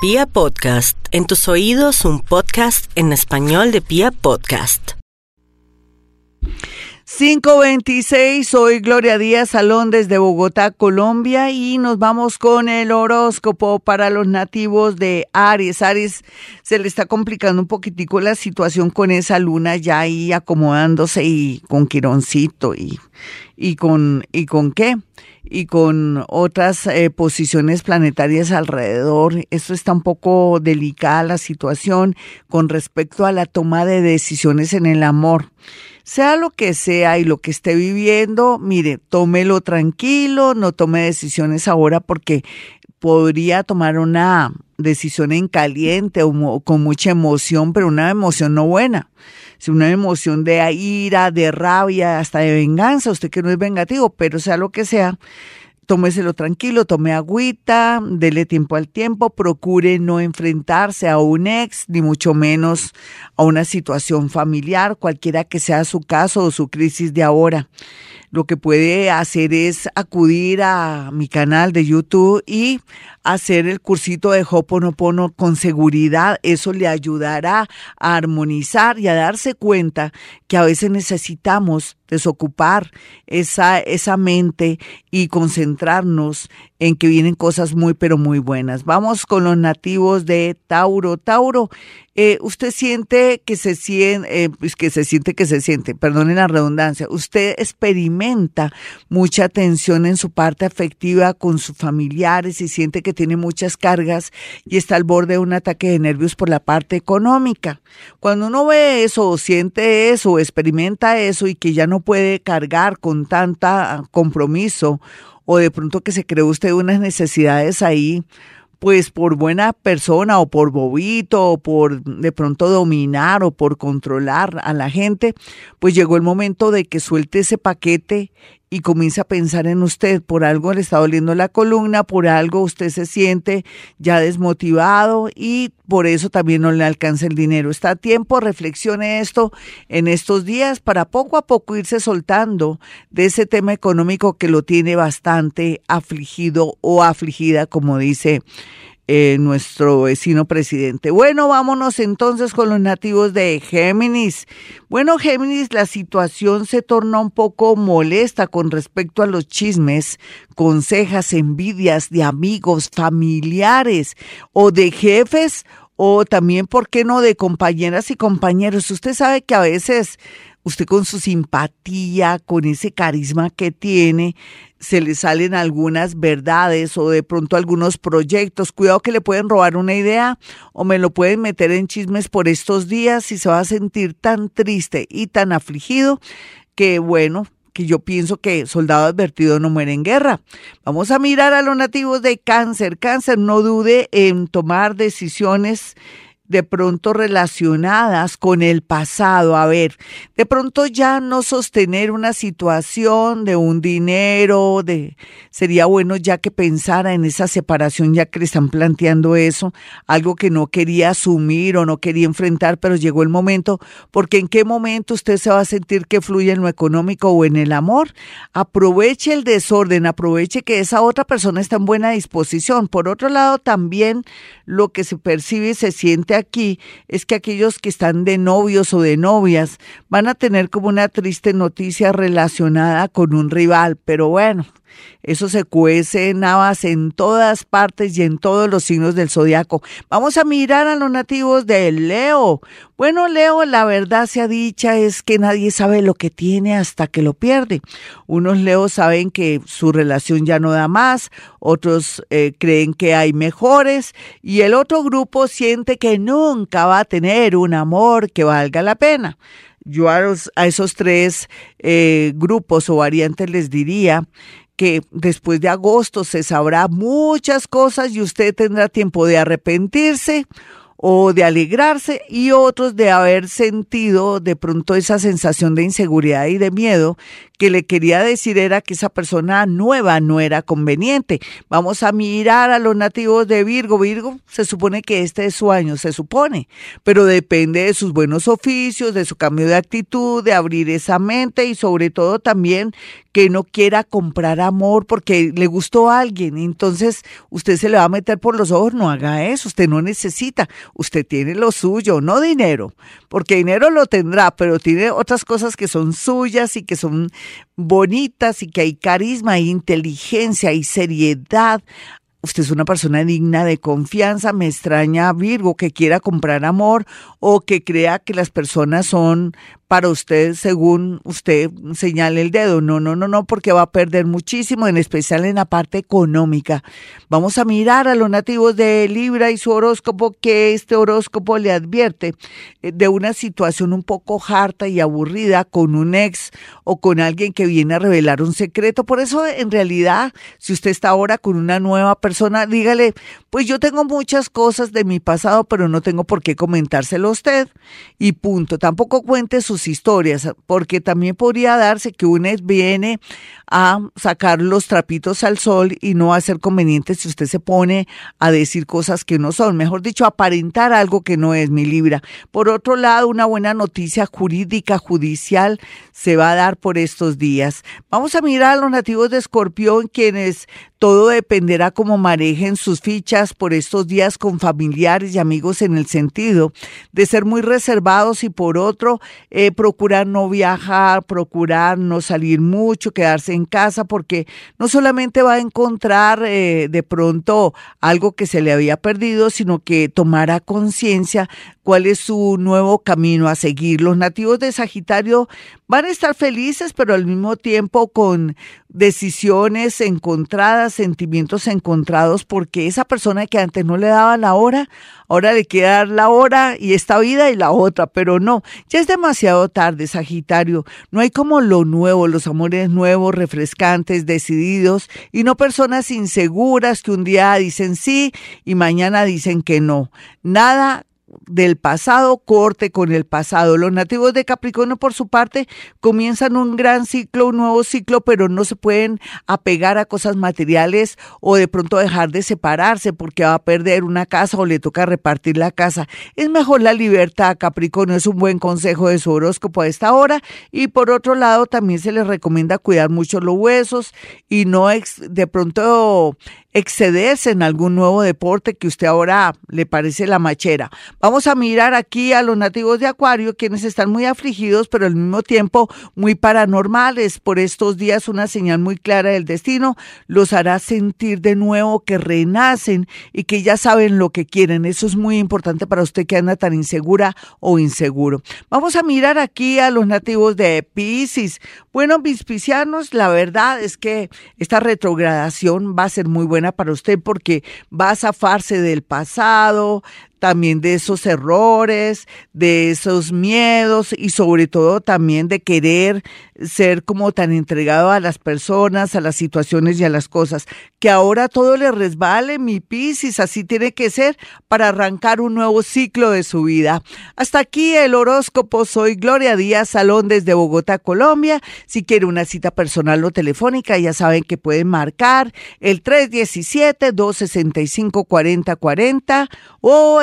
Pia Podcast, en tus oídos un podcast en español de Pia Podcast. 526, soy Gloria Díaz Salón desde Bogotá, Colombia y nos vamos con el horóscopo para los nativos de Aries. Aries se le está complicando un poquitico la situación con esa luna ya ahí acomodándose y con Quironcito y, y con, ¿y con qué? Y con otras eh, posiciones planetarias alrededor. Esto está un poco delicada la situación con respecto a la toma de decisiones en el amor. Sea lo que sea y lo que esté viviendo, mire, tómelo tranquilo, no tome decisiones ahora porque podría tomar una decisión en caliente o con mucha emoción, pero una emoción no buena una emoción de ira, de rabia, hasta de venganza, usted que no es vengativo, pero sea lo que sea, tómeselo tranquilo, tome agüita, dele tiempo al tiempo, procure no enfrentarse a un ex, ni mucho menos a una situación familiar, cualquiera que sea su caso o su crisis de ahora. Lo que puede hacer es acudir a mi canal de YouTube y hacer el cursito de Hoponopono con seguridad. Eso le ayudará a armonizar y a darse cuenta que a veces necesitamos desocupar esa, esa mente y concentrarnos en que vienen cosas muy, pero muy buenas. Vamos con los nativos de Tauro. Tauro, eh, usted siente que se siente, eh, pues que se siente que se siente, perdonen la redundancia, usted experimenta mucha tensión en su parte afectiva con sus familiares y siente que tiene muchas cargas y está al borde de un ataque de nervios por la parte económica. Cuando uno ve eso, o siente eso, experimenta eso y que ya no puede cargar con tanta compromiso, o de pronto que se cree usted unas necesidades ahí, pues por buena persona o por bobito o por de pronto dominar o por controlar a la gente, pues llegó el momento de que suelte ese paquete y comienza a pensar en usted. Por algo le está doliendo la columna, por algo usted se siente ya desmotivado y por eso también no le alcanza el dinero. Está a tiempo, reflexione esto en estos días para poco a poco irse soltando de ese tema económico que lo tiene bastante afligido o afligida, como dice eh, nuestro vecino presidente. Bueno, vámonos entonces con los nativos de Géminis. Bueno, Géminis, la situación se torna un poco molesta con respecto a los chismes, consejas, envidias de amigos, familiares o de jefes o también, ¿por qué no?, de compañeras y compañeros. Usted sabe que a veces usted con su simpatía, con ese carisma que tiene, se le salen algunas verdades o de pronto algunos proyectos. Cuidado que le pueden robar una idea o me lo pueden meter en chismes por estos días y se va a sentir tan triste y tan afligido que bueno, que yo pienso que soldado advertido no muere en guerra. Vamos a mirar a los nativos de cáncer. Cáncer, no dude en tomar decisiones de pronto relacionadas con el pasado. A ver, de pronto ya no sostener una situación de un dinero, de sería bueno ya que pensara en esa separación, ya que le están planteando eso, algo que no quería asumir o no quería enfrentar, pero llegó el momento, porque en qué momento usted se va a sentir que fluye en lo económico o en el amor. Aproveche el desorden, aproveche que esa otra persona está en buena disposición. Por otro lado, también lo que se percibe y se siente aquí es que aquellos que están de novios o de novias van a tener como una triste noticia relacionada con un rival, pero bueno, eso se cuece en habas en todas partes y en todos los signos del zodiaco. Vamos a mirar a los nativos de Leo. Bueno, Leo, la verdad sea dicha es que nadie sabe lo que tiene hasta que lo pierde. Unos Leos saben que su relación ya no da más, otros eh, creen que hay mejores y el otro grupo siente que nunca va a tener un amor que valga la pena. Yo a, esos tres eh, grupos o variantes les diría que después de agosto se sabrá muchas cosas y usted tendrá tiempo de arrepentirse o de alegrarse y otros de haber sentido de pronto esa sensación de inseguridad y de miedo que le quería decir era que esa persona nueva no era conveniente. Vamos a mirar a los nativos de Virgo. Virgo se supone que este es su año, se supone, pero depende de sus buenos oficios, de su cambio de actitud, de abrir esa mente y sobre todo también que no quiera comprar amor porque le gustó a alguien. Entonces usted se le va a meter por los ojos, no haga eso, usted no necesita, usted tiene lo suyo, no dinero, porque dinero lo tendrá, pero tiene otras cosas que son suyas y que son bonitas y que hay carisma, hay inteligencia, hay seriedad, usted es una persona digna de confianza, me extraña Virgo que quiera comprar amor o que crea que las personas son para usted según usted señale el dedo. No, no, no, no, porque va a perder muchísimo, en especial en la parte económica. Vamos a mirar a los nativos de Libra y su horóscopo, que este horóscopo le advierte eh, de una situación un poco harta y aburrida con un ex o con alguien que viene a revelar un secreto. Por eso, en realidad, si usted está ahora con una nueva persona, dígale, pues yo tengo muchas cosas de mi pasado, pero no tengo por qué comentárselo a usted. Y punto. Tampoco cuente sus historias, porque también podría darse que un ex viene a sacar los trapitos al sol y no va a ser conveniente si usted se pone a decir cosas que no son, mejor dicho, aparentar algo que no es mi libra. Por otro lado, una buena noticia jurídica, judicial, se va a dar por estos días. Vamos a mirar a los nativos de Escorpión, quienes todo dependerá cómo manejen sus fichas por estos días con familiares y amigos en el sentido de ser muy reservados y por otro eh, procurar no viajar, procurar no salir mucho, quedarse en casa porque no solamente va a encontrar eh, de pronto algo que se le había perdido, sino que tomará conciencia cuál es su nuevo camino a seguir. Los nativos de Sagitario van a estar felices, pero al mismo tiempo con decisiones encontradas, sentimientos encontrados, porque esa persona que antes no le daba la hora, ahora le quiere dar la hora y esta vida y la otra, pero no, ya es demasiado tarde, Sagitario, no hay como lo nuevo, los amores nuevos, refrescantes, decididos, y no personas inseguras que un día dicen sí y mañana dicen que no. Nada del pasado, corte con el pasado. Los nativos de Capricornio, por su parte, comienzan un gran ciclo, un nuevo ciclo, pero no se pueden apegar a cosas materiales o de pronto dejar de separarse porque va a perder una casa o le toca repartir la casa. Es mejor la libertad, Capricornio, es un buen consejo de su horóscopo a esta hora. Y por otro lado, también se les recomienda cuidar mucho los huesos y no de pronto excederse en algún nuevo deporte que usted ahora le parece la machera. Vamos a mirar aquí a los nativos de Acuario, quienes están muy afligidos, pero al mismo tiempo muy paranormales. Por estos días una señal muy clara del destino los hará sentir de nuevo que renacen y que ya saben lo que quieren. Eso es muy importante para usted que anda tan insegura o inseguro. Vamos a mirar aquí a los nativos de Pisces. Bueno, mis piscianos, la verdad es que esta retrogradación va a ser muy buena para usted porque va a zafarse del pasado, también de esos errores, de esos miedos y sobre todo también de querer ser como tan entregado a las personas, a las situaciones y a las cosas, que ahora todo le resbale, mi Piscis, así tiene que ser para arrancar un nuevo ciclo de su vida. Hasta aquí el horóscopo, soy Gloria Díaz Salón desde Bogotá, Colombia. Si quiere una cita personal o telefónica, ya saben que pueden marcar el 317-265-4040 o